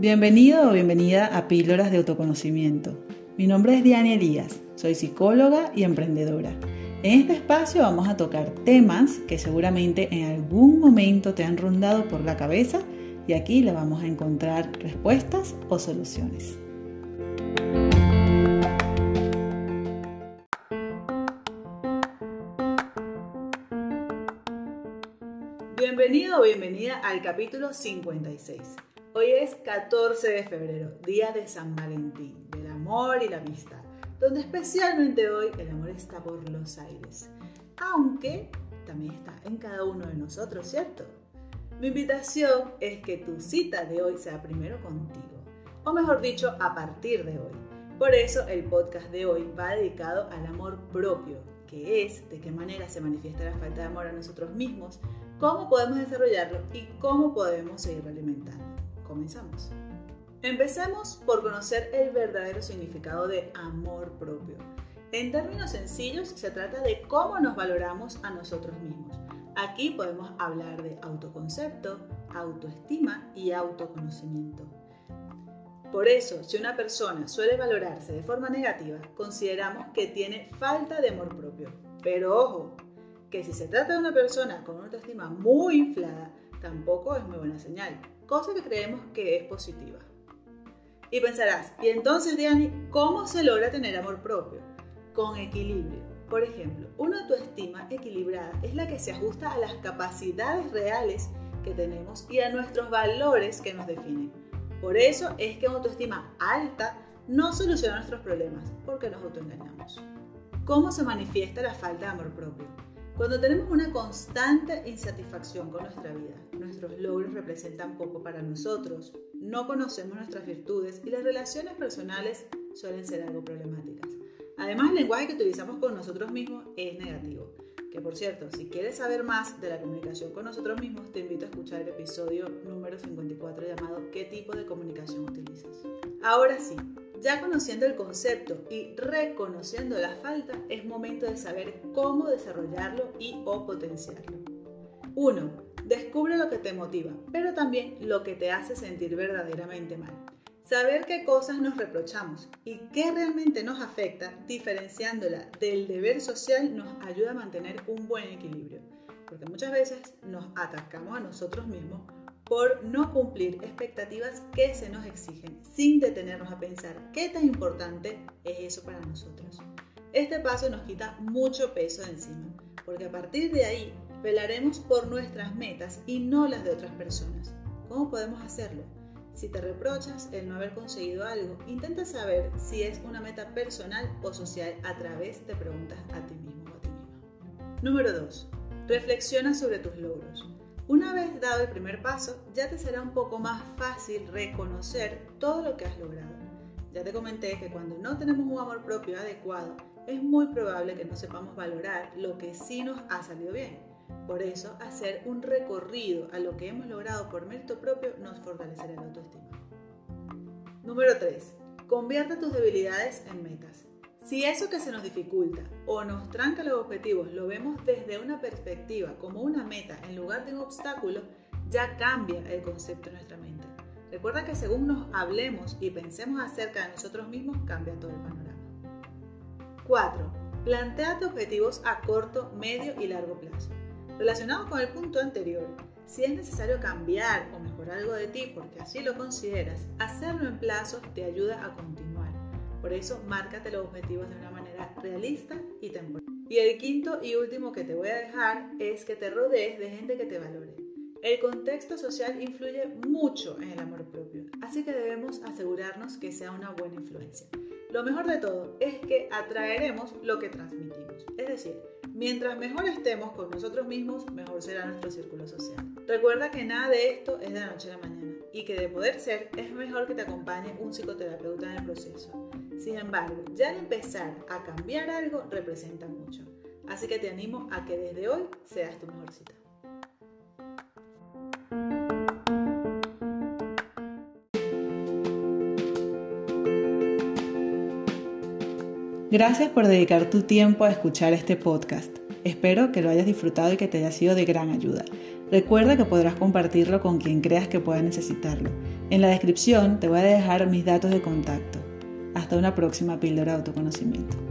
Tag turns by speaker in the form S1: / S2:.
S1: Bienvenido o bienvenida a Píldoras de Autoconocimiento. Mi nombre es Diana Elías, soy psicóloga y emprendedora. En este espacio vamos a tocar temas que seguramente en algún momento te han rondado por la cabeza y aquí le vamos a encontrar respuestas o soluciones. Bienvenido o bienvenida al capítulo 56. Hoy es 14 de febrero, día de San Valentín, del amor y la amistad, donde especialmente hoy el amor está por los aires, aunque también está en cada uno de nosotros, ¿cierto? Mi invitación es que tu cita de hoy sea primero contigo, o mejor dicho, a partir de hoy. Por eso el podcast de hoy va dedicado al amor propio, que es de qué manera se manifiesta la falta de amor a nosotros mismos, cómo podemos desarrollarlo y cómo podemos seguirlo alimentando. Comenzamos. Empecemos por conocer el verdadero significado de amor propio. En términos sencillos, se trata de cómo nos valoramos a nosotros mismos. Aquí podemos hablar de autoconcepto, autoestima y autoconocimiento. Por eso, si una persona suele valorarse de forma negativa, consideramos que tiene falta de amor propio. Pero ojo, que si se trata de una persona con una autoestima muy inflada, tampoco es muy buena señal cosa que creemos que es positiva. Y pensarás, y entonces, Diani, ¿cómo se logra tener amor propio? Con equilibrio. Por ejemplo, una autoestima equilibrada es la que se ajusta a las capacidades reales que tenemos y a nuestros valores que nos definen. Por eso es que una autoestima alta no soluciona nuestros problemas, porque nos autoengañamos. ¿Cómo se manifiesta la falta de amor propio? Cuando tenemos una constante insatisfacción con nuestra vida, nuestros logros representan poco para nosotros, no conocemos nuestras virtudes y las relaciones personales suelen ser algo problemáticas. Además, el lenguaje que utilizamos con nosotros mismos es negativo. Que por cierto, si quieres saber más de la comunicación con nosotros mismos, te invito a escuchar el episodio número 54 llamado ¿Qué tipo de comunicación utilizas? Ahora sí, ya conociendo el concepto y reconociendo la falta, es momento de saber cómo desarrollarlo y o potenciarlo. 1. Descubre lo que te motiva, pero también lo que te hace sentir verdaderamente mal. Saber qué cosas nos reprochamos y qué realmente nos afecta, diferenciándola del deber social, nos ayuda a mantener un buen equilibrio. Porque muchas veces nos atacamos a nosotros mismos por no cumplir expectativas que se nos exigen sin detenernos a pensar qué tan importante es eso para nosotros. Este paso nos quita mucho peso de encima, porque a partir de ahí velaremos por nuestras metas y no las de otras personas. ¿Cómo podemos hacerlo? Si te reprochas el no haber conseguido algo, intenta saber si es una meta personal o social a través de preguntas a ti mismo o a ti misma. Número 2. Reflexiona sobre tus logros. Una vez dado el primer paso, ya te será un poco más fácil reconocer todo lo que has logrado. Ya te comenté que cuando no tenemos un amor propio adecuado, es muy probable que no sepamos valorar lo que sí nos ha salido bien. Por eso, hacer un recorrido a lo que hemos logrado por mérito propio nos fortalecerá la autoestima. Número 3. Convierte tus debilidades en metas. Si eso que se nos dificulta o nos tranca los objetivos lo vemos desde una perspectiva como una meta en lugar de un obstáculo, ya cambia el concepto en nuestra mente. Recuerda que según nos hablemos y pensemos acerca de nosotros mismos, cambia todo el panorama. 4. Planteate objetivos a corto, medio y largo plazo. Relacionado con el punto anterior, si es necesario cambiar o mejorar algo de ti porque así lo consideras, hacerlo en plazos te ayuda a continuar por eso, márcate los objetivos de una manera realista y temporal. Y el quinto y último que te voy a dejar es que te rodees de gente que te valore. El contexto social influye mucho en el amor propio, así que debemos asegurarnos que sea una buena influencia. Lo mejor de todo es que atraeremos lo que transmitimos. Es decir, mientras mejor estemos con nosotros mismos, mejor será nuestro círculo social. Recuerda que nada de esto es de la noche a la mañana y que de poder ser es mejor que te acompañe un psicoterapeuta en el proceso. Sin embargo, ya empezar a cambiar algo representa mucho. Así que te animo a que desde hoy seas tu mejor cita. Gracias por dedicar tu tiempo a escuchar este podcast. Espero que lo hayas disfrutado y que te haya sido de gran ayuda. Recuerda que podrás compartirlo con quien creas que pueda necesitarlo. En la descripción te voy a dejar mis datos de contacto. Hasta una próxima píldora de autoconocimiento.